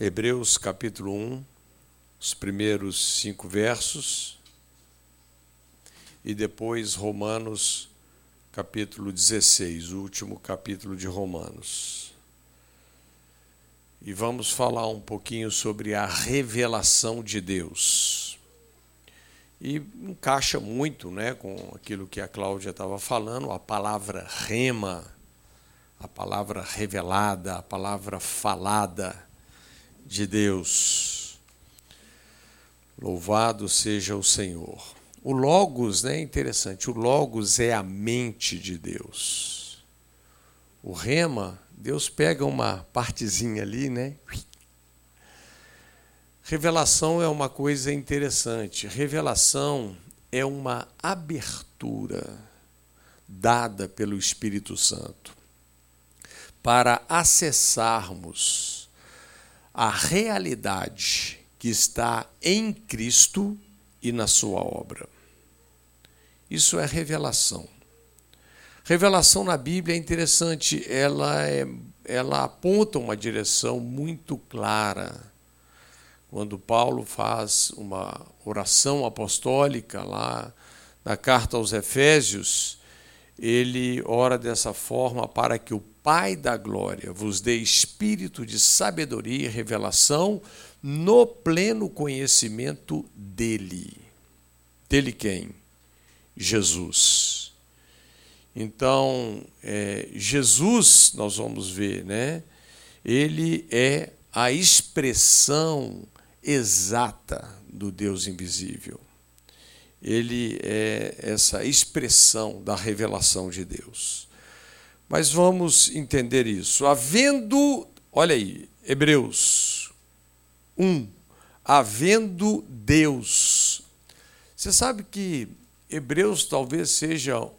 Hebreus capítulo 1, os primeiros cinco versos, e depois Romanos capítulo 16, o último capítulo de Romanos. E vamos falar um pouquinho sobre a revelação de Deus. E encaixa muito né, com aquilo que a Cláudia estava falando, a palavra rema, a palavra revelada, a palavra falada de Deus. Louvado seja o Senhor. O Logos né, é interessante, o Logos é a mente de Deus. O rema, Deus pega uma partezinha ali, né? Revelação é uma coisa interessante. Revelação é uma abertura dada pelo Espírito Santo para acessarmos a realidade que está em Cristo e na sua obra. Isso é revelação. Revelação na Bíblia é interessante, ela, é, ela aponta uma direção muito clara. Quando Paulo faz uma oração apostólica lá na carta aos Efésios, ele ora dessa forma para que o Pai da glória vos dê espírito de sabedoria e revelação no pleno conhecimento dele. Dele quem? Jesus. Então, é, Jesus, nós vamos ver, né? Ele é a expressão exata do Deus invisível. Ele é essa expressão da revelação de Deus. Mas vamos entender isso. Havendo, olha aí, Hebreus 1, havendo Deus. Você sabe que Hebreus talvez seja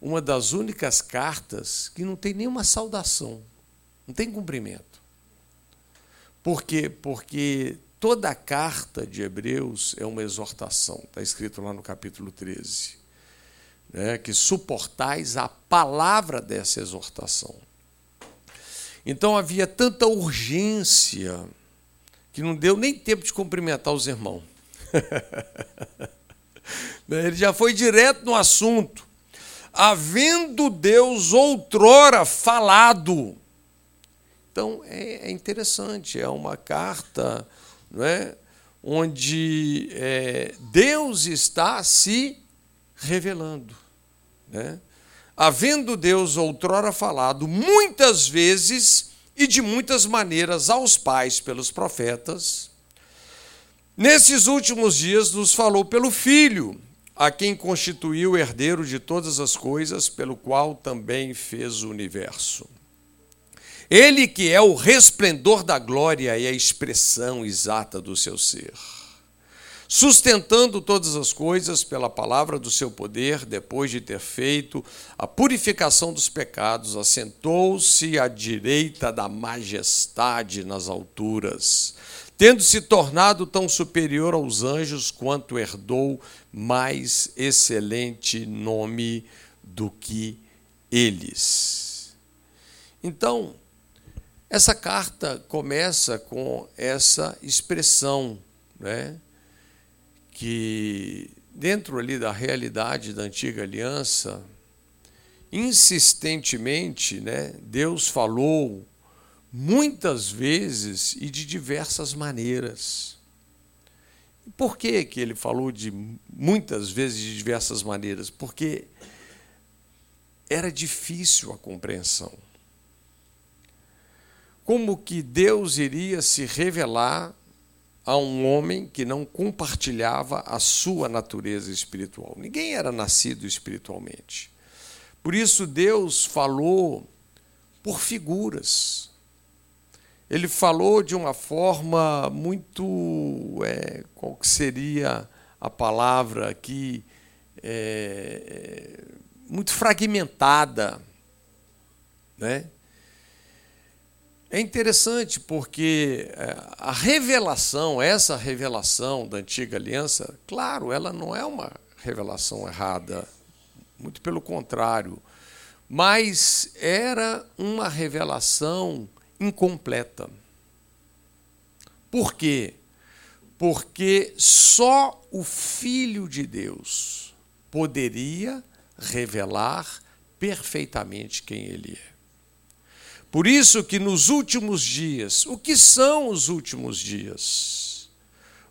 uma das únicas cartas que não tem nenhuma saudação, não tem cumprimento. Por quê? Porque toda a carta de Hebreus é uma exortação, está escrito lá no capítulo 13 né, que suportais a palavra dessa exortação. Então havia tanta urgência que não deu nem tempo de cumprimentar os irmãos. Ele já foi direto no assunto. Havendo Deus outrora falado. Então é, é interessante, é uma carta não é, onde é, Deus está se revelando. Né? Havendo Deus outrora falado muitas vezes e de muitas maneiras aos pais pelos profetas, nesses últimos dias nos falou pelo Filho, a quem constituiu herdeiro de todas as coisas, pelo qual também fez o universo. Ele que é o resplendor da glória e a expressão exata do seu ser sustentando todas as coisas pela palavra do seu poder, depois de ter feito a purificação dos pecados, assentou-se à direita da majestade nas alturas, tendo se tornado tão superior aos anjos quanto herdou mais excelente nome do que eles. Então, essa carta começa com essa expressão, né? Que dentro ali da realidade da antiga aliança, insistentemente, né, Deus falou muitas vezes e de diversas maneiras. Por que, que ele falou de muitas vezes de diversas maneiras? Porque era difícil a compreensão. Como que Deus iria se revelar a um homem que não compartilhava a sua natureza espiritual. Ninguém era nascido espiritualmente. Por isso, Deus falou por figuras. Ele falou de uma forma muito. É, qual que seria a palavra aqui? É, muito fragmentada. Né? É interessante porque é, a revelação, essa revelação da antiga aliança, claro, ela não é uma revelação errada, muito pelo contrário, mas era uma revelação incompleta. Por quê? Porque só o Filho de Deus poderia revelar perfeitamente quem ele é. Por isso que nos últimos dias, o que são os últimos dias?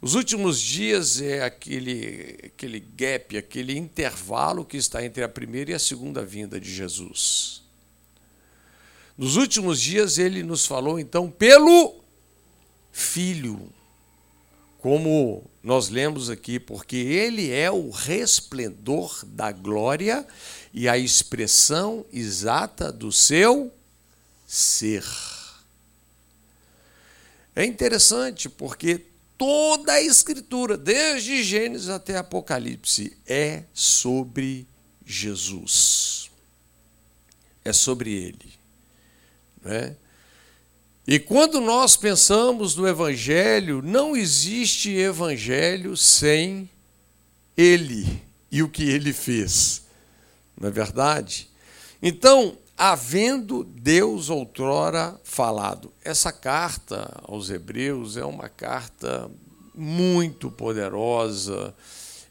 Os últimos dias é aquele, aquele gap, aquele intervalo que está entre a primeira e a segunda vinda de Jesus. Nos últimos dias ele nos falou então pelo Filho, como nós lemos aqui, porque ele é o resplendor da glória e a expressão exata do seu ser. É interessante porque toda a Escritura, desde Gênesis até Apocalipse, é sobre Jesus. É sobre Ele. Né? E quando nós pensamos no Evangelho, não existe Evangelho sem Ele e o que Ele fez. Não é verdade? Então, havendo Deus outrora falado. Essa carta aos Hebreus é uma carta muito poderosa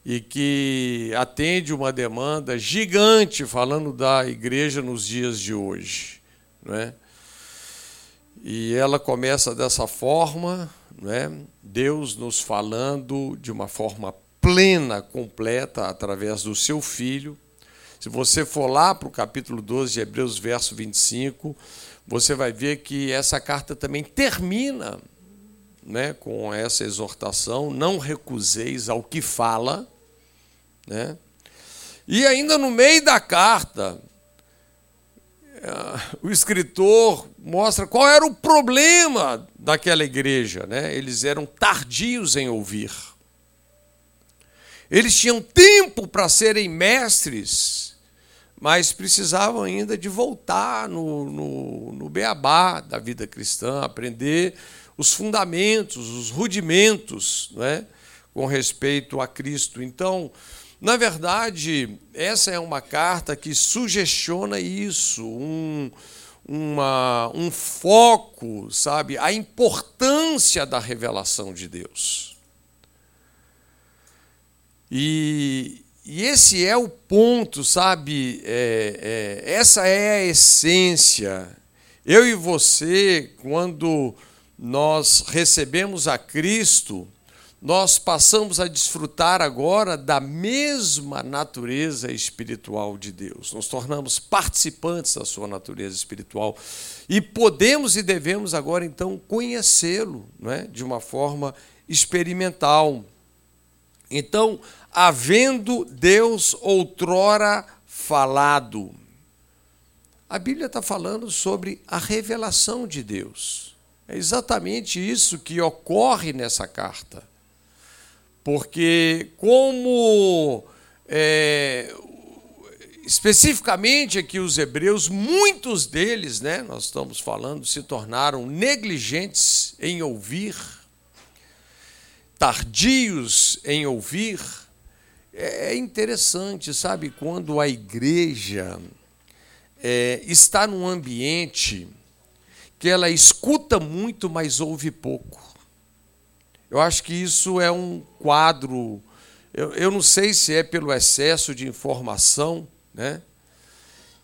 e que atende uma demanda gigante falando da igreja nos dias de hoje, não é? E ela começa dessa forma, não é? Deus nos falando de uma forma plena, completa através do seu filho se você for lá para o capítulo 12 de Hebreus, verso 25, você vai ver que essa carta também termina né, com essa exortação: não recuseis ao que fala. Né? E ainda no meio da carta, eh, o escritor mostra qual era o problema daquela igreja. Né? Eles eram tardios em ouvir. Eles tinham tempo para serem mestres mas precisavam ainda de voltar no, no, no beabá da vida cristã, aprender os fundamentos, os rudimentos não é? com respeito a Cristo. Então, na verdade, essa é uma carta que sugestiona isso, um, uma, um foco, sabe, a importância da revelação de Deus. E, e esse é o ponto, sabe? É, é, essa é a essência. Eu e você, quando nós recebemos a Cristo, nós passamos a desfrutar agora da mesma natureza espiritual de Deus. Nos tornamos participantes da sua natureza espiritual e podemos e devemos agora então conhecê-lo, não é? De uma forma experimental. Então, havendo Deus outrora falado. A Bíblia está falando sobre a revelação de Deus. É exatamente isso que ocorre nessa carta. Porque, como é, especificamente aqui os hebreus, muitos deles, né, nós estamos falando, se tornaram negligentes em ouvir, tardios em ouvir, é, é interessante, sabe, quando a igreja é, está num ambiente que ela escuta muito, mas ouve pouco. Eu acho que isso é um quadro. Eu, eu não sei se é pelo excesso de informação, né?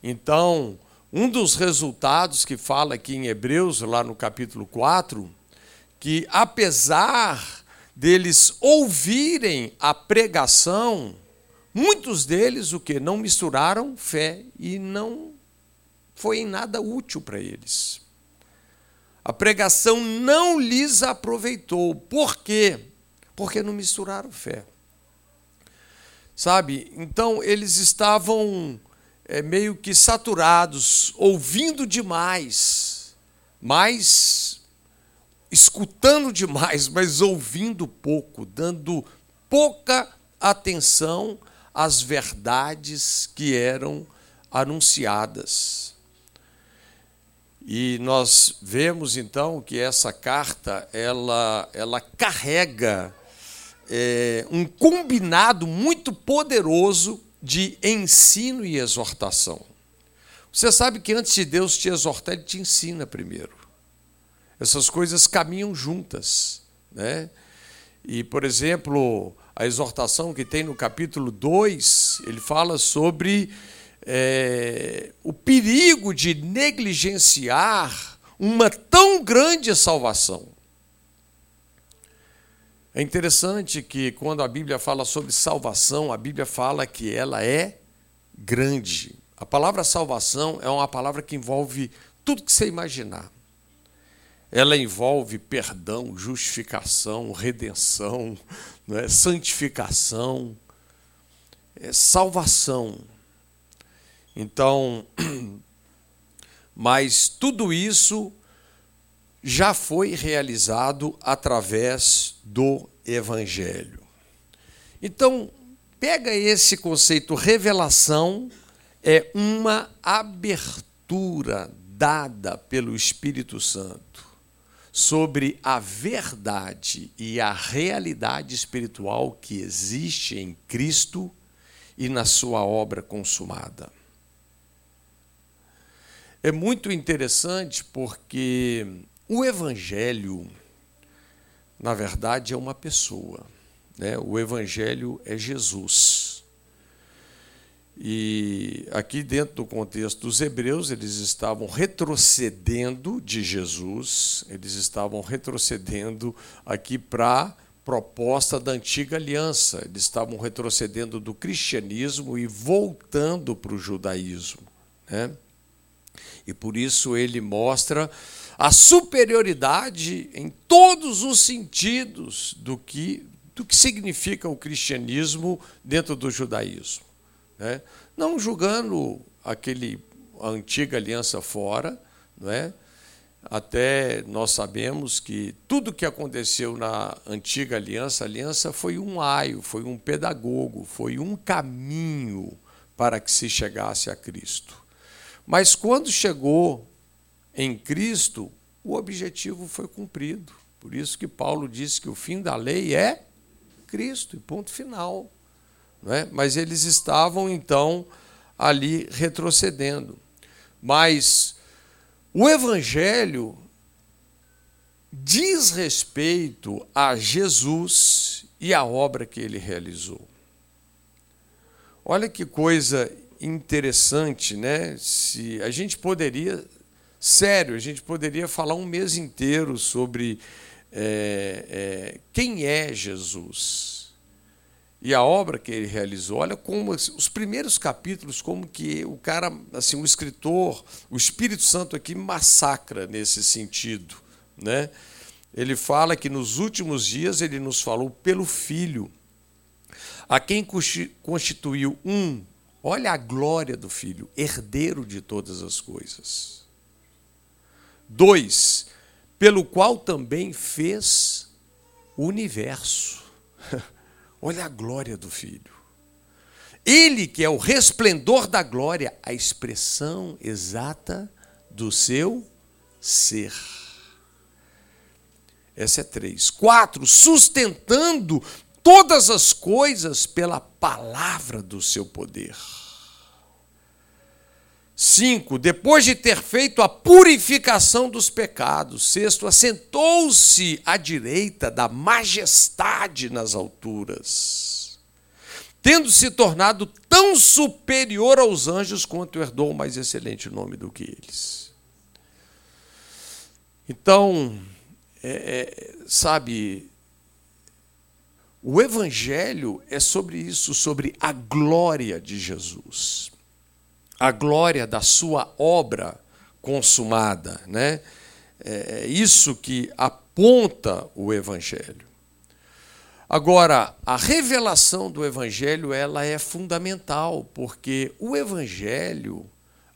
Então, um dos resultados que fala aqui em Hebreus, lá no capítulo 4, que apesar deles ouvirem a pregação, muitos deles o que não misturaram fé e não foi em nada útil para eles. A pregação não lhes aproveitou. Por quê? Porque não misturaram fé. Sabe? Então eles estavam é, meio que saturados, ouvindo demais, mas escutando demais, mas ouvindo pouco, dando pouca atenção às verdades que eram anunciadas. E nós vemos então que essa carta ela, ela carrega é, um combinado muito poderoso de ensino e exortação. Você sabe que antes de Deus te exortar, Ele te ensina primeiro. Essas coisas caminham juntas. Né? E, por exemplo, a exortação que tem no capítulo 2, ele fala sobre é, o perigo de negligenciar uma tão grande salvação. É interessante que quando a Bíblia fala sobre salvação, a Bíblia fala que ela é grande. A palavra salvação é uma palavra que envolve tudo que você imaginar. Ela envolve perdão, justificação, redenção, é? santificação, é salvação. Então, mas tudo isso já foi realizado através do Evangelho. Então, pega esse conceito revelação, é uma abertura dada pelo Espírito Santo sobre a verdade e a realidade espiritual que existe em Cristo e na sua obra consumada. É muito interessante porque o Evangelho, na verdade, é uma pessoa. Né? O Evangelho é Jesus. E aqui, dentro do contexto dos hebreus, eles estavam retrocedendo de Jesus, eles estavam retrocedendo aqui para proposta da antiga aliança, eles estavam retrocedendo do cristianismo e voltando para o judaísmo. Né? E por isso ele mostra a superioridade em todos os sentidos do que, do que significa o cristianismo dentro do judaísmo. Né? Não julgando aquele a antiga aliança fora, não é? Até nós sabemos que tudo que aconteceu na antiga aliança, aliança foi um aio, foi um pedagogo, foi um caminho para que se chegasse a Cristo. Mas quando chegou em Cristo, o objetivo foi cumprido. Por isso que Paulo disse que o fim da lei é Cristo, e ponto final. É? Mas eles estavam então ali retrocedendo. Mas o Evangelho diz respeito a Jesus e a obra que ele realizou. Olha que coisa interessante, né? Se a gente poderia, sério, a gente poderia falar um mês inteiro sobre é, é, quem é Jesus e a obra que ele realizou. Olha como os primeiros capítulos, como que o cara, assim, o escritor, o Espírito Santo aqui massacra nesse sentido, né? Ele fala que nos últimos dias ele nos falou pelo Filho, a quem constituiu um, olha a glória do Filho, herdeiro de todas as coisas. Dois, pelo qual também fez o universo. Olha a glória do Filho. Ele que é o resplendor da glória, a expressão exata do seu ser. Essa é três. Quatro, sustentando todas as coisas pela palavra do seu poder. 5. Depois de ter feito a purificação dos pecados. Sexto, assentou-se à direita da majestade nas alturas, tendo se tornado tão superior aos anjos quanto herdou o mais excelente nome do que eles. Então, é, é, sabe, o Evangelho é sobre isso, sobre a glória de Jesus a glória da sua obra consumada. Né? É isso que aponta o Evangelho. Agora, a revelação do Evangelho ela é fundamental, porque o Evangelho,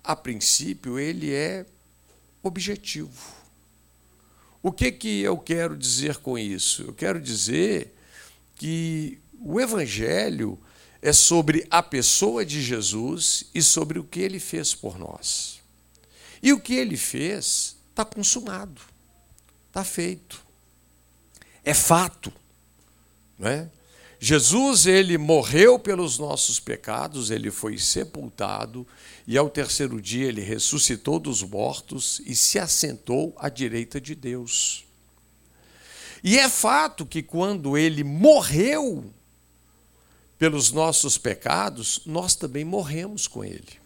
a princípio, ele é objetivo. O que, que eu quero dizer com isso? Eu quero dizer que o Evangelho é sobre a pessoa de Jesus e sobre o que ele fez por nós. E o que ele fez está consumado, está feito, é fato. Não é? Jesus ele morreu pelos nossos pecados, ele foi sepultado e ao terceiro dia ele ressuscitou dos mortos e se assentou à direita de Deus. E é fato que quando ele morreu pelos nossos pecados, nós também morremos com ele.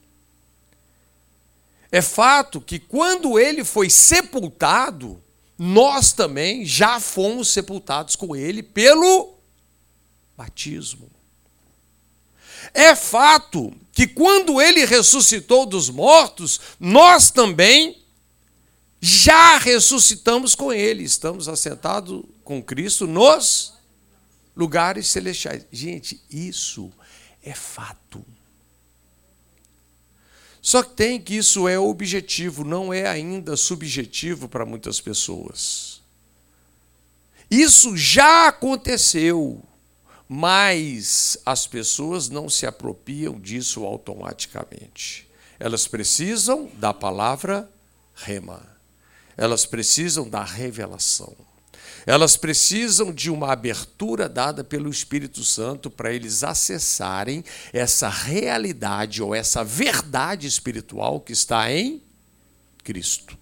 É fato que quando ele foi sepultado, nós também já fomos sepultados com ele pelo batismo. É fato que quando ele ressuscitou dos mortos, nós também já ressuscitamos com ele, estamos assentados com Cristo nos lugares celestiais. Gente, isso é fato. Só que tem que isso é objetivo, não é ainda subjetivo para muitas pessoas. Isso já aconteceu, mas as pessoas não se apropriam disso automaticamente. Elas precisam da palavra rema. Elas precisam da revelação. Elas precisam de uma abertura dada pelo Espírito Santo para eles acessarem essa realidade ou essa verdade espiritual que está em Cristo.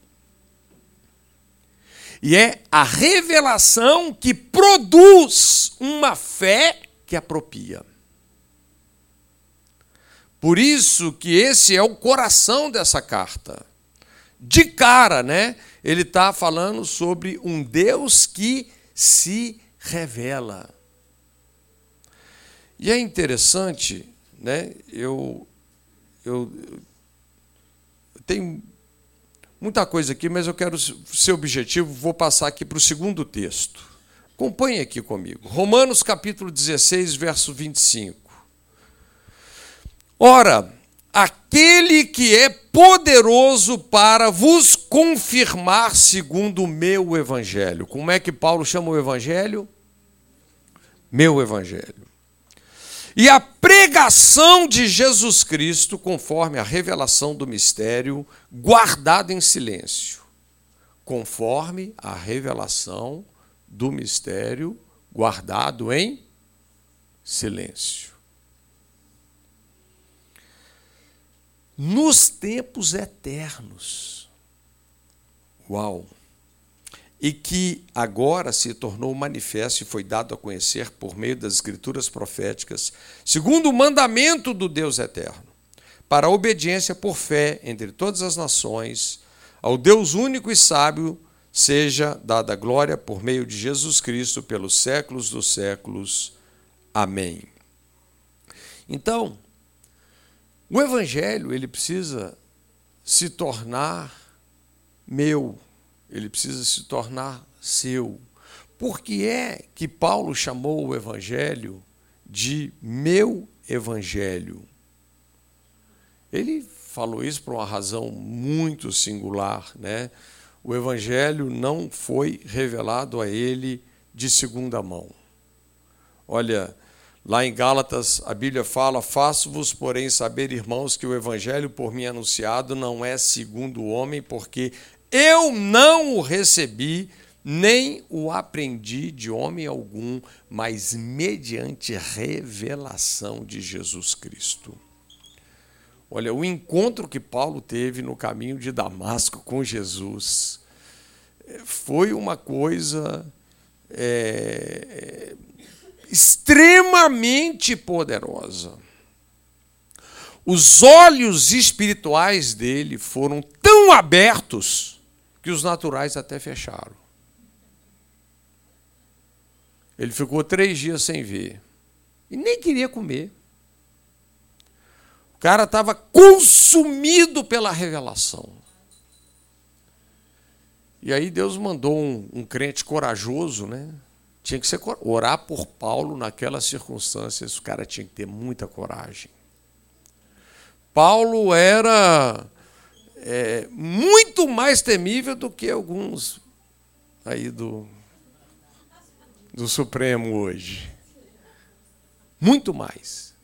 E é a revelação que produz uma fé que apropria. Por isso que esse é o coração dessa carta. De cara, né? Ele está falando sobre um Deus que se revela. E é interessante, né? Eu, eu, eu tenho muita coisa aqui, mas eu quero ser objetivo, vou passar aqui para o segundo texto. Acompanhe aqui comigo. Romanos capítulo 16, verso 25. Ora, aquele que é poderoso para vos confirmar segundo o meu evangelho. Como é que Paulo chama o evangelho? Meu evangelho. E a pregação de Jesus Cristo, conforme a revelação do mistério, guardado em silêncio, conforme a revelação do mistério guardado em silêncio. nos tempos eternos. Uau! E que agora se tornou manifesto e foi dado a conhecer por meio das escrituras proféticas, segundo o mandamento do Deus eterno, para a obediência por fé entre todas as nações, ao Deus único e sábio, seja dada glória por meio de Jesus Cristo pelos séculos dos séculos. Amém. Então, o evangelho, ele precisa se tornar meu, ele precisa se tornar seu. Por que é que Paulo chamou o evangelho de meu evangelho? Ele falou isso por uma razão muito singular, né? O evangelho não foi revelado a ele de segunda mão. Olha, Lá em Gálatas, a Bíblia fala: Faço-vos, porém, saber, irmãos, que o evangelho por mim anunciado não é segundo o homem, porque eu não o recebi, nem o aprendi de homem algum, mas mediante revelação de Jesus Cristo. Olha, o encontro que Paulo teve no caminho de Damasco com Jesus eh, foi uma coisa. É, extremamente poderosa. Os olhos espirituais dele foram tão abertos que os naturais até fecharam. Ele ficou três dias sem ver e nem queria comer. O cara estava consumido pela revelação. E aí Deus mandou um, um crente corajoso, né? Tinha que ser orar por Paulo naquelas circunstâncias, o cara tinha que ter muita coragem. Paulo era é, muito mais temível do que alguns aí do, do Supremo hoje. Muito mais.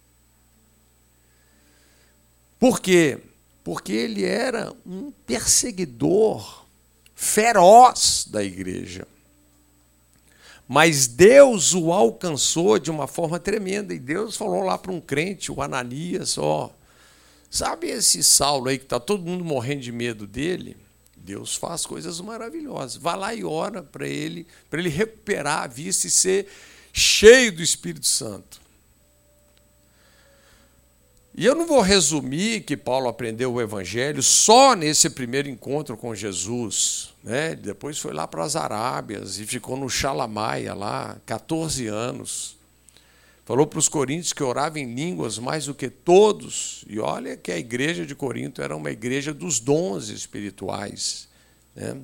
Por quê? Porque ele era um perseguidor feroz da igreja. Mas Deus o alcançou de uma forma tremenda. E Deus falou lá para um crente, o Ananias, ó, sabe esse Saulo aí que está todo mundo morrendo de medo dele? Deus faz coisas maravilhosas. Vá lá e ora para ele, para ele recuperar a vista e ser cheio do Espírito Santo. E eu não vou resumir que Paulo aprendeu o Evangelho só nesse primeiro encontro com Jesus. Né? Depois foi lá para as Arábias e ficou no Xalamaia lá, 14 anos. Falou para os coríntios que orava em línguas mais do que todos. E olha que a igreja de Corinto era uma igreja dos dons espirituais. Né?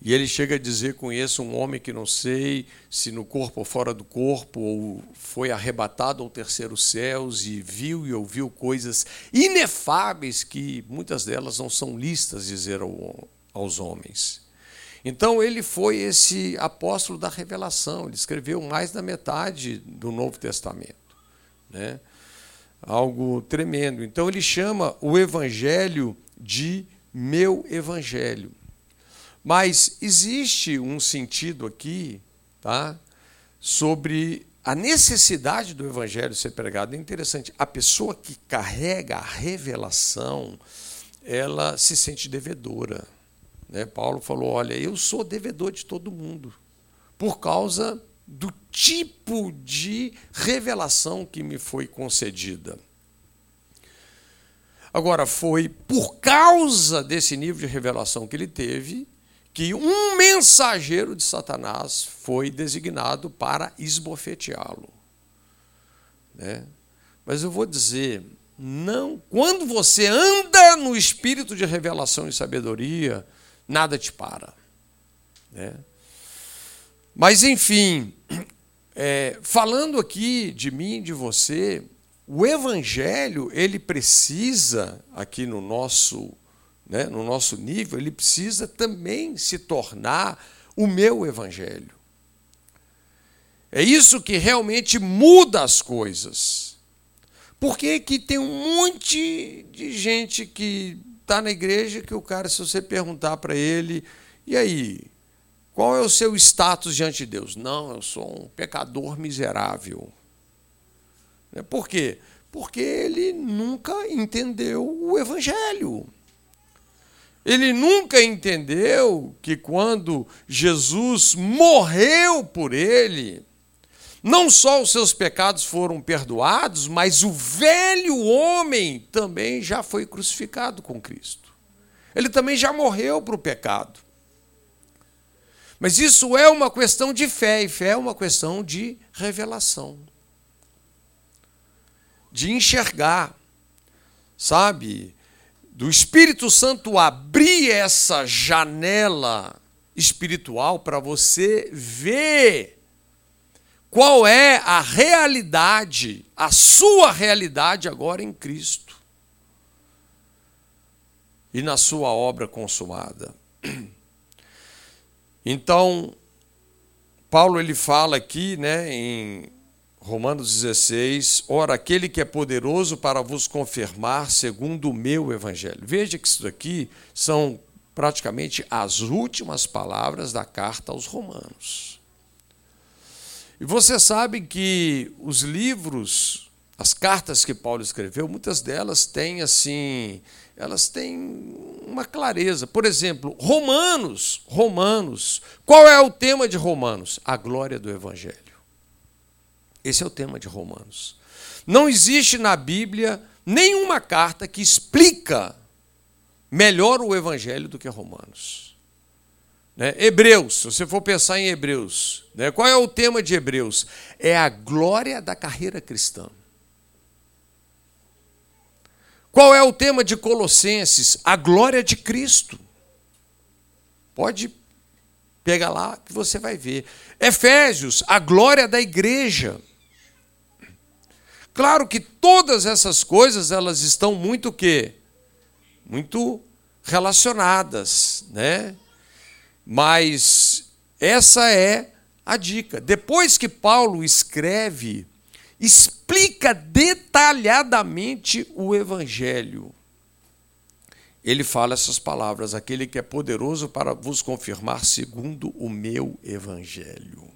E ele chega a dizer: Conheço um homem que não sei se no corpo ou fora do corpo, ou foi arrebatado ao terceiro céus e viu e ouviu coisas inefáveis que muitas delas não são listas dizer ao, aos homens. Então ele foi esse apóstolo da revelação, ele escreveu mais da metade do Novo Testamento. Né? Algo tremendo. Então ele chama o evangelho de meu evangelho. Mas existe um sentido aqui, tá? Sobre a necessidade do evangelho ser pregado. É interessante. A pessoa que carrega a revelação, ela se sente devedora. Né? Paulo falou: Olha, eu sou devedor de todo mundo, por causa do tipo de revelação que me foi concedida. Agora, foi por causa desse nível de revelação que ele teve que um mensageiro de Satanás foi designado para esbofeteá-lo. Né? Mas eu vou dizer, não, quando você anda no espírito de revelação e sabedoria, nada te para. Né? Mas, enfim, é, falando aqui de mim de você, o evangelho, ele precisa, aqui no nosso né, no nosso nível, ele precisa também se tornar o meu evangelho. É isso que realmente muda as coisas. Por que, que tem um monte de gente que está na igreja que o cara, se você perguntar para ele, e aí, qual é o seu status diante de Deus? Não, eu sou um pecador miserável. Por quê? Porque ele nunca entendeu o Evangelho. Ele nunca entendeu que quando Jesus morreu por ele, não só os seus pecados foram perdoados, mas o velho homem também já foi crucificado com Cristo. Ele também já morreu para o pecado. Mas isso é uma questão de fé, e fé é uma questão de revelação. De enxergar. Sabe? do Espírito Santo abrir essa janela espiritual para você ver qual é a realidade, a sua realidade agora em Cristo e na sua obra consumada. Então, Paulo ele fala aqui, né, em Romanos 16, ora, aquele que é poderoso para vos confirmar segundo o meu evangelho. Veja que isso daqui são praticamente as últimas palavras da carta aos Romanos. E você sabe que os livros, as cartas que Paulo escreveu, muitas delas têm assim, elas têm uma clareza. Por exemplo, Romanos, Romanos. Qual é o tema de Romanos? A glória do evangelho. Esse é o tema de Romanos. Não existe na Bíblia nenhuma carta que explica melhor o Evangelho do que Romanos. Né? Hebreus, se você for pensar em Hebreus, né? qual é o tema de Hebreus? É a glória da carreira cristã. Qual é o tema de Colossenses? A glória de Cristo. Pode pegar lá que você vai ver. Efésios, a glória da igreja. Claro que todas essas coisas elas estão muito que muito relacionadas, né? Mas essa é a dica. Depois que Paulo escreve, explica detalhadamente o evangelho. Ele fala essas palavras: aquele que é poderoso para vos confirmar segundo o meu evangelho.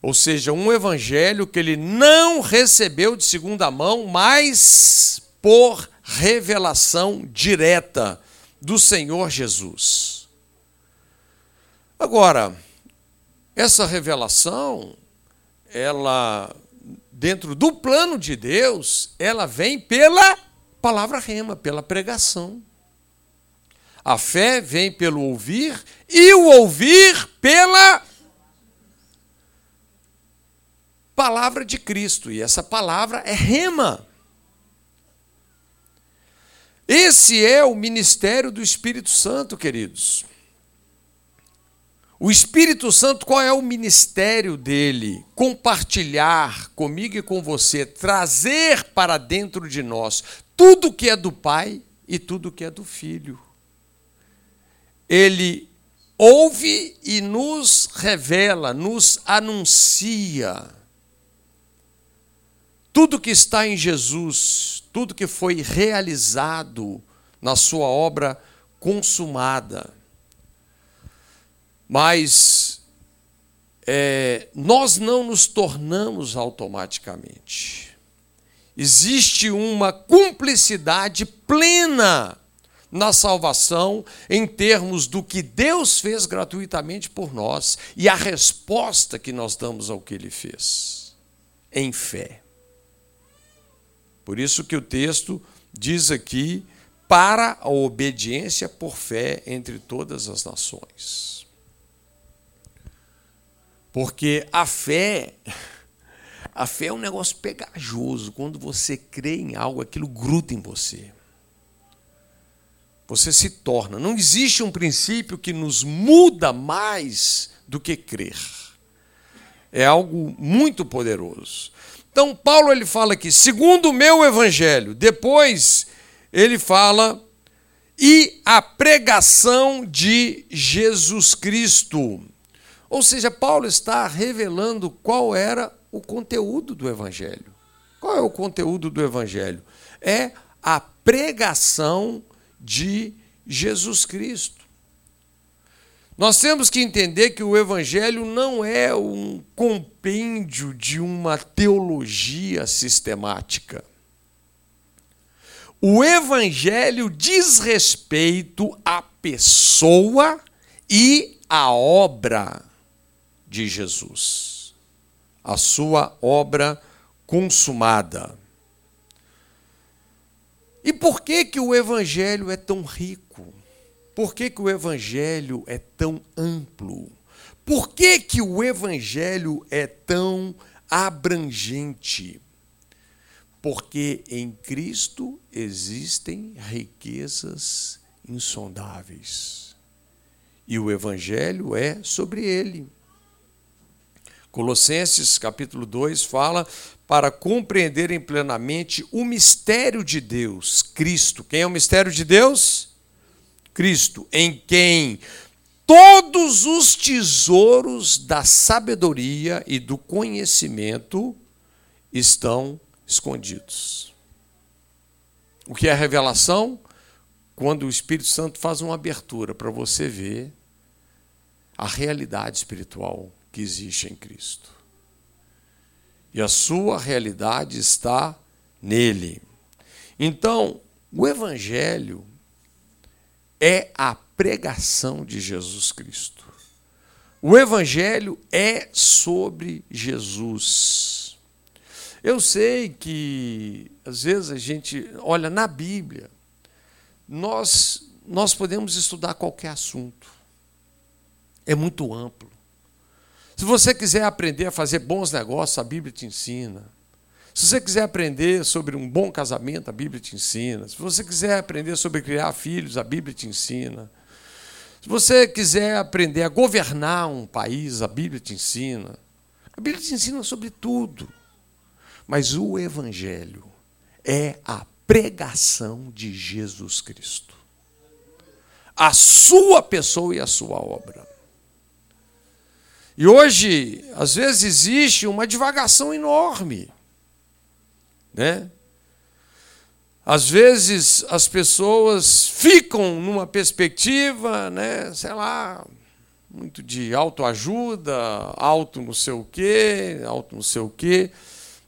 Ou seja, um evangelho que ele não recebeu de segunda mão, mas por revelação direta do Senhor Jesus. Agora, essa revelação, ela dentro do plano de Deus, ela vem pela palavra rema, pela pregação. A fé vem pelo ouvir e o ouvir pela palavra de Cristo. E essa palavra é rema. Esse é o ministério do Espírito Santo, queridos. O Espírito Santo, qual é o ministério dele? Compartilhar comigo e com você, trazer para dentro de nós tudo que é do Pai e tudo que é do Filho. Ele ouve e nos revela, nos anuncia tudo que está em Jesus, tudo que foi realizado na sua obra consumada. Mas é, nós não nos tornamos automaticamente. Existe uma cumplicidade plena na salvação em termos do que Deus fez gratuitamente por nós e a resposta que nós damos ao que ele fez em fé. Por isso que o texto diz aqui para a obediência por fé entre todas as nações. Porque a fé, a fé é um negócio pegajoso. Quando você crê em algo, aquilo gruda em você. Você se torna. Não existe um princípio que nos muda mais do que crer. É algo muito poderoso. Então, Paulo ele fala aqui, segundo o meu evangelho. Depois, ele fala, e a pregação de Jesus Cristo. Ou seja, Paulo está revelando qual era o conteúdo do Evangelho. Qual é o conteúdo do Evangelho? É a pregação de Jesus Cristo. Nós temos que entender que o Evangelho não é um compêndio de uma teologia sistemática. O Evangelho diz respeito à pessoa e à obra de Jesus, a sua obra consumada. E por que que o evangelho é tão rico? Por que que o evangelho é tão amplo? Por que que o evangelho é tão abrangente? Porque em Cristo existem riquezas insondáveis. E o evangelho é sobre ele. Colossenses capítulo 2 fala para compreenderem plenamente o mistério de Deus, Cristo. Quem é o mistério de Deus? Cristo, em quem todos os tesouros da sabedoria e do conhecimento estão escondidos. O que é revelação? Quando o Espírito Santo faz uma abertura para você ver a realidade espiritual que existe em Cristo. E a sua realidade está nele. Então, o Evangelho é a pregação de Jesus Cristo. O Evangelho é sobre Jesus. Eu sei que às vezes a gente olha na Bíblia, nós nós podemos estudar qualquer assunto. É muito amplo. Se você quiser aprender a fazer bons negócios, a Bíblia te ensina. Se você quiser aprender sobre um bom casamento, a Bíblia te ensina. Se você quiser aprender sobre criar filhos, a Bíblia te ensina. Se você quiser aprender a governar um país, a Bíblia te ensina. A Bíblia te ensina sobre tudo. Mas o Evangelho é a pregação de Jesus Cristo. A sua pessoa e a sua obra. E hoje, às vezes, existe uma divagação enorme. Né? Às vezes as pessoas ficam numa perspectiva, né, sei lá, muito de autoajuda, auto não sei o quê, auto não sei o quê,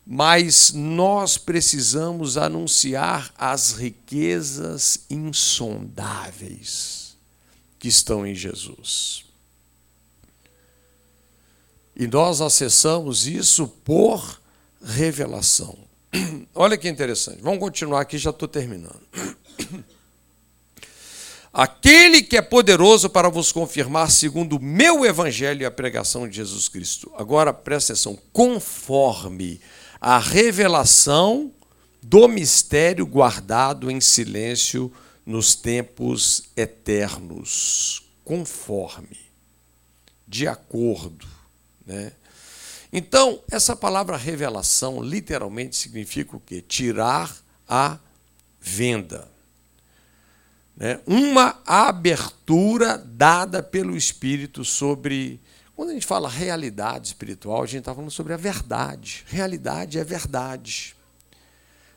mas nós precisamos anunciar as riquezas insondáveis que estão em Jesus. E nós acessamos isso por revelação. Olha que interessante. Vamos continuar aqui, já estou terminando. Aquele que é poderoso para vos confirmar, segundo o meu evangelho e a pregação de Jesus Cristo. Agora presta atenção, conforme a revelação do mistério guardado em silêncio nos tempos eternos, conforme, de acordo. Né? Então, essa palavra revelação literalmente significa o quê? Tirar a venda. Né? Uma abertura dada pelo Espírito sobre quando a gente fala realidade espiritual, a gente está falando sobre a verdade. Realidade é verdade.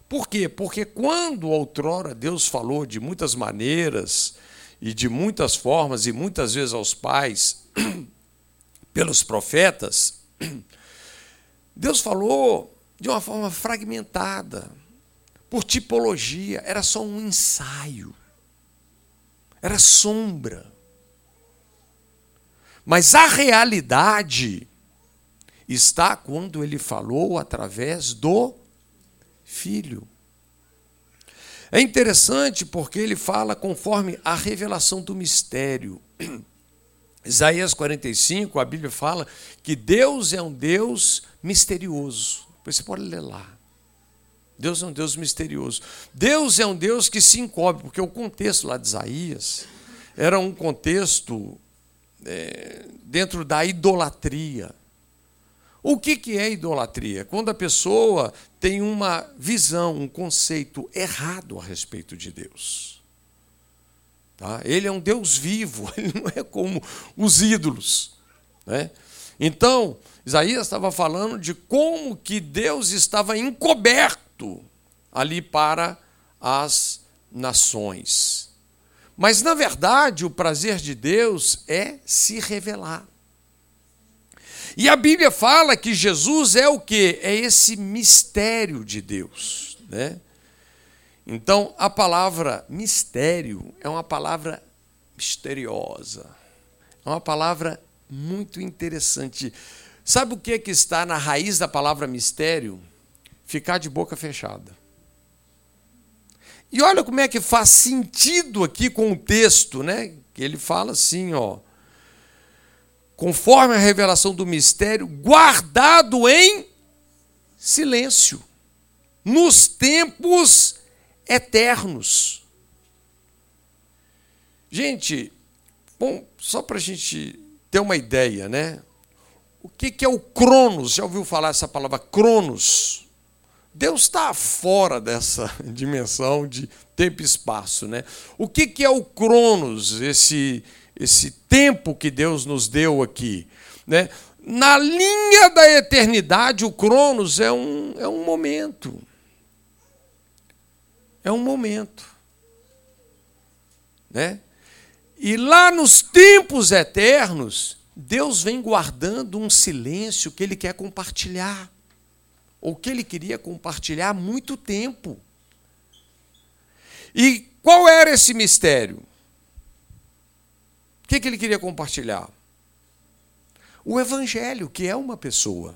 Por quê? Porque quando outrora Deus falou de muitas maneiras e de muitas formas, e muitas vezes aos pais, pelos profetas, Deus falou de uma forma fragmentada, por tipologia, era só um ensaio, era sombra. Mas a realidade está quando ele falou através do Filho. É interessante porque ele fala conforme a revelação do mistério. Isaías 45, a Bíblia fala que Deus é um Deus misterioso. Você pode ler lá. Deus é um Deus misterioso. Deus é um Deus que se encobre, porque o contexto lá de Isaías era um contexto é, dentro da idolatria. O que, que é idolatria? Quando a pessoa tem uma visão, um conceito errado a respeito de Deus. Tá? Ele é um Deus vivo, ele não é como os ídolos. Né? Então, Isaías estava falando de como que Deus estava encoberto ali para as nações. Mas, na verdade, o prazer de Deus é se revelar. E a Bíblia fala que Jesus é o que? É esse mistério de Deus. Né? Então, a palavra mistério é uma palavra misteriosa. É uma palavra muito interessante. Sabe o que, é que está na raiz da palavra mistério? Ficar de boca fechada. E olha como é que faz sentido aqui com o texto, né? Que ele fala assim, ó. Conforme a revelação do mistério, guardado em silêncio, nos tempos eternos. Gente, bom, só para a gente ter uma ideia, né? O que, que é o Cronos? Já ouviu falar essa palavra Cronos? Deus está fora dessa dimensão de tempo e espaço. Né? O que, que é o Cronos, esse, esse tempo que Deus nos deu aqui? Né? Na linha da eternidade, o Cronos é um, é um momento. É um momento. Né? E lá nos tempos eternos, Deus vem guardando um silêncio que Ele quer compartilhar ou que ele queria compartilhar há muito tempo. E qual era esse mistério? O que, que ele queria compartilhar? O Evangelho, que é uma pessoa.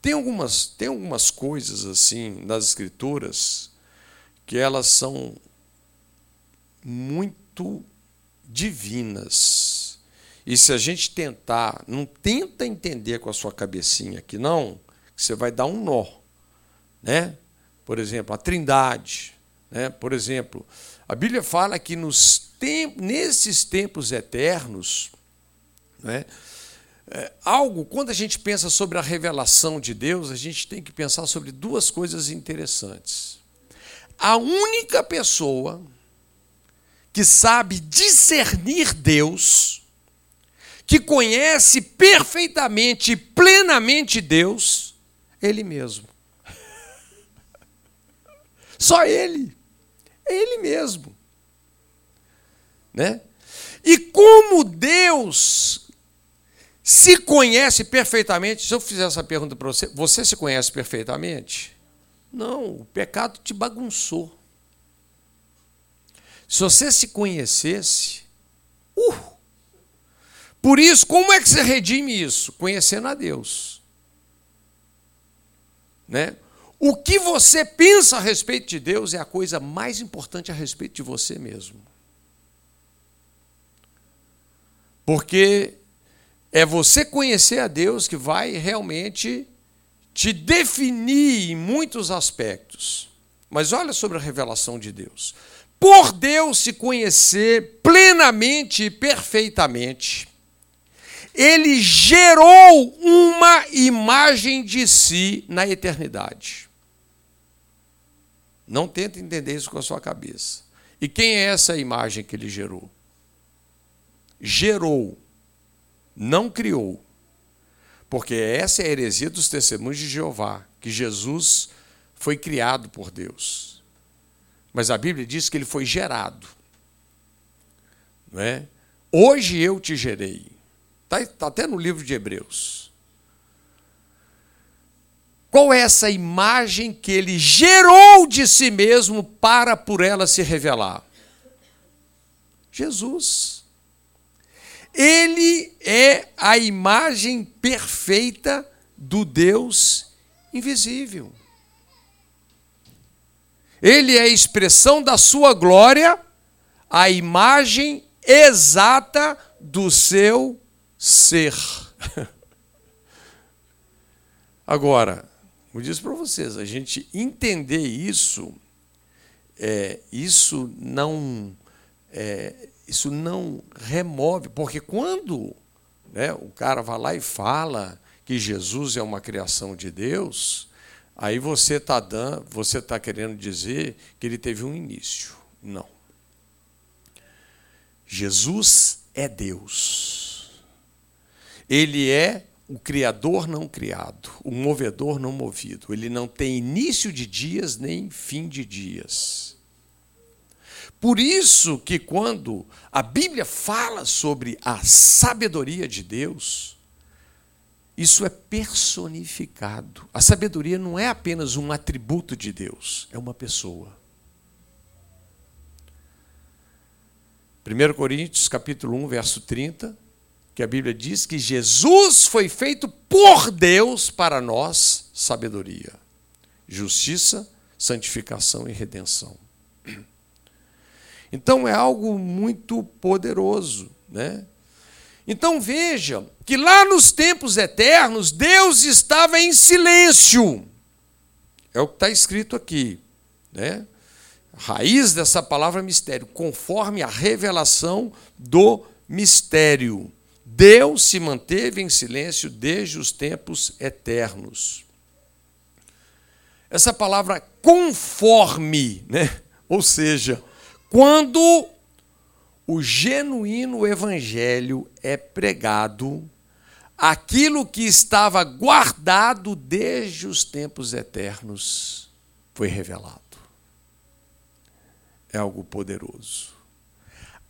Tem algumas, tem algumas coisas assim nas Escrituras que elas são muito divinas. E se a gente tentar, não tenta entender com a sua cabecinha aqui, não, que você vai dar um nó. Né? Por exemplo, a trindade. Né? Por exemplo, a Bíblia fala que nos tempos, nesses tempos eternos, né, é, algo, quando a gente pensa sobre a revelação de Deus, a gente tem que pensar sobre duas coisas interessantes. A única pessoa que sabe discernir Deus que conhece perfeitamente, plenamente Deus, Ele mesmo. Só Ele. É Ele mesmo. Né? E como Deus se conhece perfeitamente. Se eu fizer essa pergunta para você, você se conhece perfeitamente? Não, o pecado te bagunçou. Se você se conhecesse, uh! Por isso, como é que você redime isso? Conhecendo a Deus. Né? O que você pensa a respeito de Deus é a coisa mais importante a respeito de você mesmo. Porque é você conhecer a Deus que vai realmente te definir em muitos aspectos. Mas olha sobre a revelação de Deus. Por Deus se conhecer plenamente e perfeitamente, ele gerou uma imagem de si na eternidade. Não tenta entender isso com a sua cabeça. E quem é essa imagem que ele gerou? Gerou, não criou. Porque essa é a heresia dos testemunhos de Jeová, que Jesus foi criado por Deus. Mas a Bíblia diz que ele foi gerado. Não é? Hoje eu te gerei. Está tá até no livro de Hebreus. Qual é essa imagem que ele gerou de si mesmo para por ela se revelar? Jesus. Ele é a imagem perfeita do Deus invisível. Ele é a expressão da sua glória, a imagem exata do seu ser. Agora, eu disse para vocês, a gente entender isso, é, isso não é, isso não remove, porque quando né, o cara vai lá e fala que Jesus é uma criação de Deus, aí você está você está querendo dizer que ele teve um início. Não. Jesus é Deus. Ele é o criador não criado, o movedor não movido. Ele não tem início de dias nem fim de dias. Por isso que quando a Bíblia fala sobre a sabedoria de Deus, isso é personificado. A sabedoria não é apenas um atributo de Deus, é uma pessoa. 1 Coríntios capítulo 1, verso 30, que a Bíblia diz que Jesus foi feito por Deus para nós sabedoria, justiça, santificação e redenção. Então é algo muito poderoso, né? Então veja que lá nos tempos eternos Deus estava em silêncio. É o que está escrito aqui, né? Raiz dessa palavra mistério, conforme a revelação do mistério. Deus se manteve em silêncio desde os tempos eternos. Essa palavra conforme, né? Ou seja, quando o genuíno evangelho é pregado, aquilo que estava guardado desde os tempos eternos foi revelado. É algo poderoso.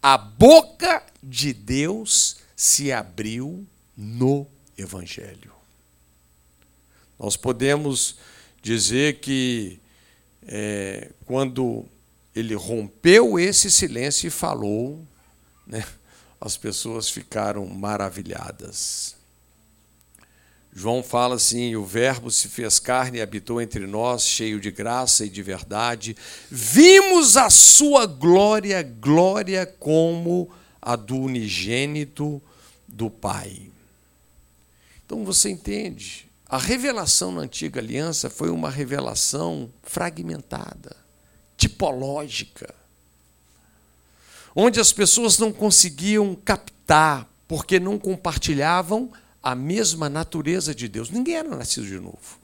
A boca de Deus se abriu no Evangelho. Nós podemos dizer que é, quando ele rompeu esse silêncio e falou, né? as pessoas ficaram maravilhadas. João fala assim: o Verbo se fez carne e habitou entre nós, cheio de graça e de verdade. Vimos a sua glória, glória como a do unigênito do Pai. Então você entende, a revelação na antiga aliança foi uma revelação fragmentada tipológica, onde as pessoas não conseguiam captar, porque não compartilhavam a mesma natureza de Deus. Ninguém era nascido de novo.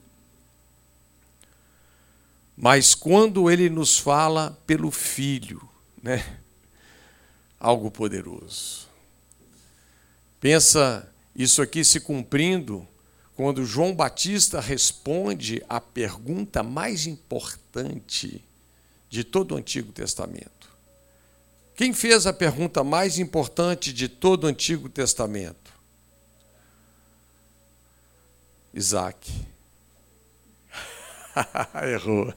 Mas quando ele nos fala pelo Filho, né? Algo poderoso. Pensa isso aqui se cumprindo quando João Batista responde a pergunta mais importante de todo o Antigo Testamento. Quem fez a pergunta mais importante de todo o Antigo Testamento? Isaac. Errou.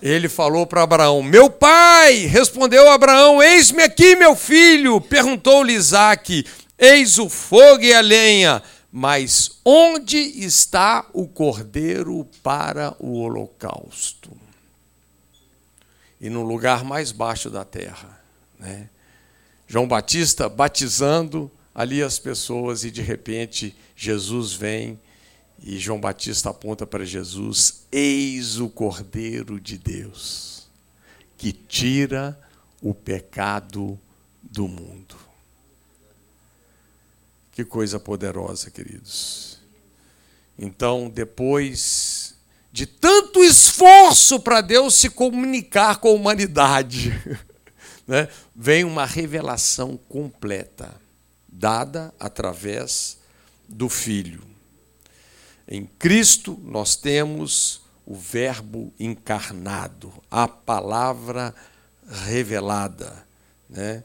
Ele falou para Abraão: Meu pai! Respondeu Abraão: Eis-me aqui, meu filho. Perguntou-lhe Isaac: Eis o fogo e a lenha, mas onde está o cordeiro para o holocausto? E no lugar mais baixo da terra. Né? João Batista batizando ali as pessoas e de repente Jesus vem e João Batista aponta para Jesus: Eis o Cordeiro de Deus, que tira o pecado do mundo. Que coisa poderosa, queridos. Então, depois de tanto esforço para Deus se comunicar com a humanidade, né, vem uma revelação completa, dada através do Filho. Em Cristo nós temos o Verbo encarnado, a palavra revelada. Né?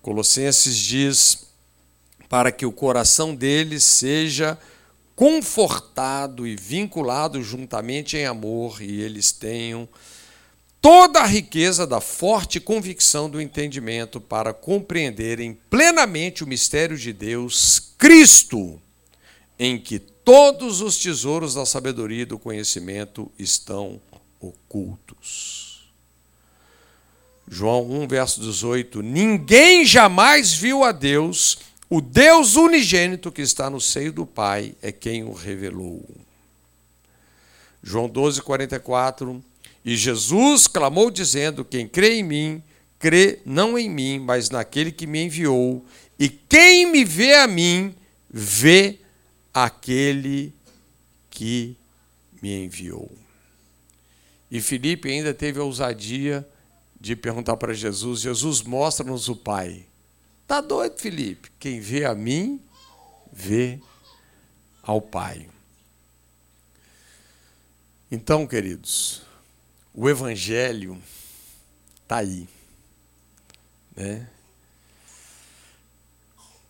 Colossenses diz: para que o coração deles seja confortado e vinculado juntamente em amor, e eles tenham toda a riqueza da forte convicção do entendimento para compreenderem plenamente o mistério de Deus, Cristo, em que todos os tesouros da sabedoria e do conhecimento estão ocultos. João 1, verso 18: Ninguém jamais viu a Deus, o Deus unigênito que está no seio do Pai é quem o revelou. João 12, 44. E Jesus clamou, dizendo: Quem crê em mim, crê não em mim, mas naquele que me enviou. E quem me vê a mim, vê aquele que me enviou. E Felipe ainda teve a ousadia de perguntar para Jesus: Jesus, mostra-nos o Pai. Tá doido, Felipe? Quem vê a mim, vê ao Pai. Então, queridos, o Evangelho está aí. Né?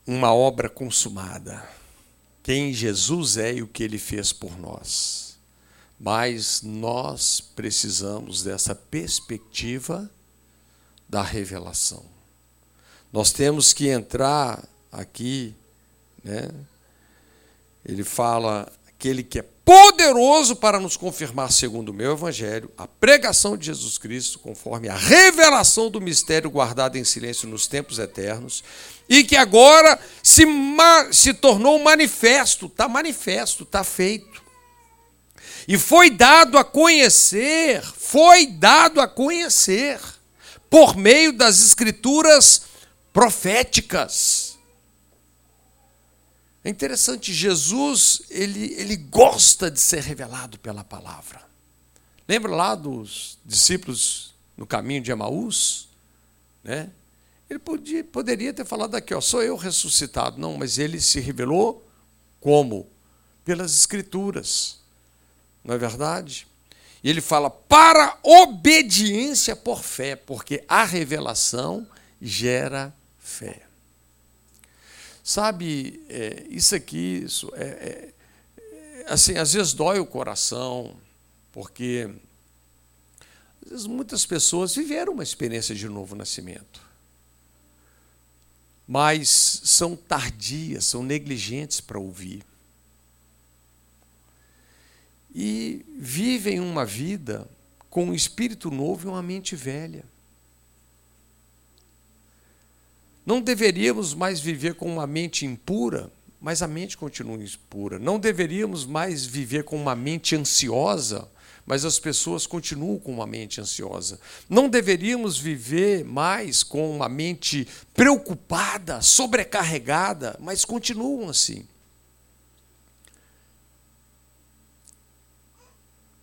Uma obra consumada quem Jesus é e o que ele fez por nós. Mas nós precisamos dessa perspectiva da revelação. Nós temos que entrar aqui, né? Ele fala aquele que é poderoso para nos confirmar, segundo o meu evangelho, a pregação de Jesus Cristo, conforme a revelação do mistério guardado em silêncio nos tempos eternos, e que agora se, se tornou manifesto, está manifesto, está feito. E foi dado a conhecer, foi dado a conhecer, por meio das escrituras proféticas. É interessante, Jesus, ele, ele gosta de ser revelado pela palavra. Lembra lá dos discípulos no caminho de Emaús? Né? Ele podia, poderia ter falado aqui, ó, sou eu ressuscitado. Não, mas ele se revelou como? Pelas Escrituras. Não é verdade? E ele fala para obediência por fé, porque a revelação gera fé. Sabe, é, isso aqui, isso é, é, é, assim, às vezes dói o coração, porque às vezes muitas pessoas viveram uma experiência de novo nascimento, mas são tardias, são negligentes para ouvir. E vivem uma vida com um espírito novo e uma mente velha. Não deveríamos mais viver com uma mente impura, mas a mente continua impura. Não deveríamos mais viver com uma mente ansiosa, mas as pessoas continuam com uma mente ansiosa. Não deveríamos viver mais com uma mente preocupada, sobrecarregada, mas continuam assim.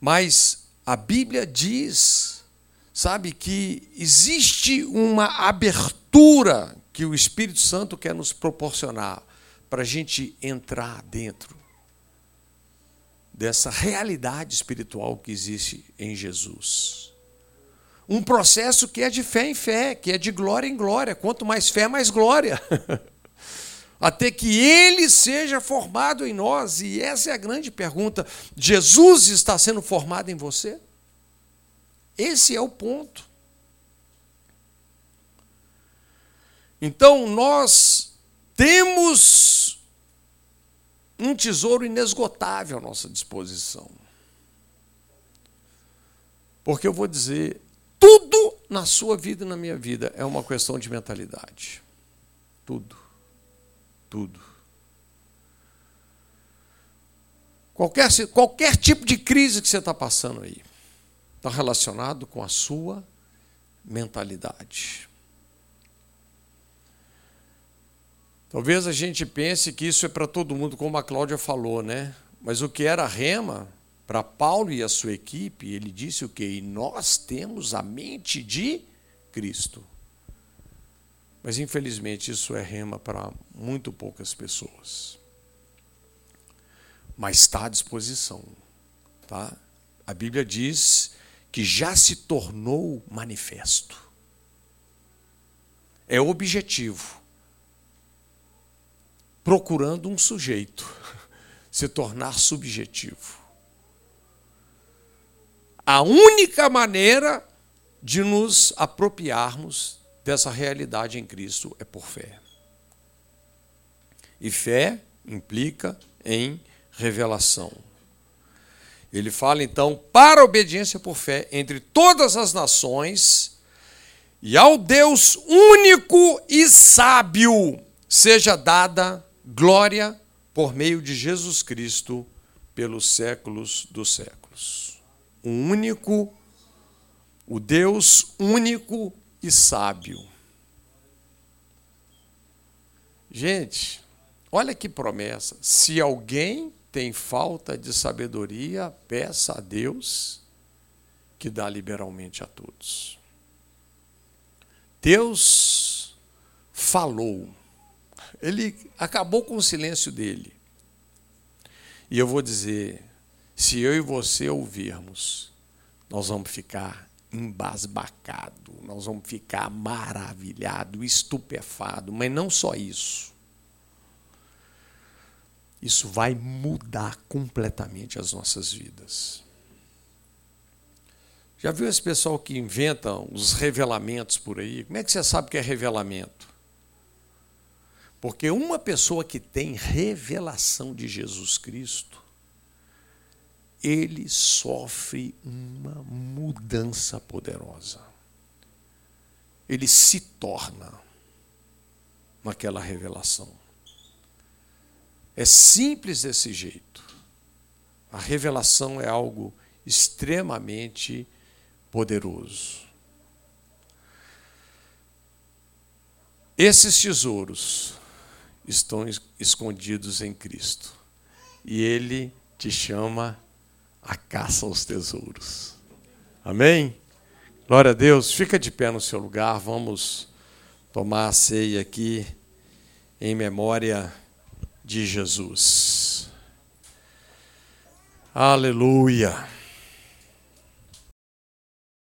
Mas a Bíblia diz, sabe, que existe uma abertura que o Espírito Santo quer nos proporcionar para a gente entrar dentro dessa realidade espiritual que existe em Jesus. Um processo que é de fé em fé, que é de glória em glória. Quanto mais fé, mais glória. até que ele seja formado em nós. E essa é a grande pergunta: Jesus está sendo formado em você? Esse é o ponto. Então, nós temos um tesouro inesgotável à nossa disposição. Porque eu vou dizer, tudo na sua vida e na minha vida é uma questão de mentalidade. Tudo. Tudo. Qualquer, qualquer tipo de crise que você está passando aí está relacionado com a sua mentalidade. Talvez a gente pense que isso é para todo mundo, como a Cláudia falou, né? Mas o que era rema para Paulo e a sua equipe, ele disse o quê? E nós temos a mente de Cristo. Mas infelizmente isso é rema para muito poucas pessoas. Mas está à disposição, tá? A Bíblia diz que já se tornou manifesto. É objetivo procurando um sujeito, se tornar subjetivo. A única maneira de nos apropriarmos dessa realidade em Cristo é por fé. E fé implica em revelação. Ele fala então para a obediência por fé entre todas as nações e ao Deus único e sábio seja dada glória por meio de Jesus Cristo pelos séculos dos séculos. O único, o Deus único e sábio. Gente, olha que promessa. Se alguém tem falta de sabedoria, peça a Deus que dá liberalmente a todos. Deus falou ele acabou com o silêncio dele. E eu vou dizer: se eu e você ouvirmos, nós vamos ficar embasbacado, nós vamos ficar maravilhado, estupefado, mas não só isso. Isso vai mudar completamente as nossas vidas. Já viu esse pessoal que inventa os revelamentos por aí? Como é que você sabe que é revelamento? Porque uma pessoa que tem revelação de Jesus Cristo, ele sofre uma mudança poderosa. Ele se torna naquela revelação. É simples desse jeito. A revelação é algo extremamente poderoso. Esses tesouros estão escondidos em Cristo. E Ele te chama a caça aos tesouros. Amém? Glória a Deus. Fica de pé no seu lugar. Vamos tomar a ceia aqui em memória de Jesus. Aleluia.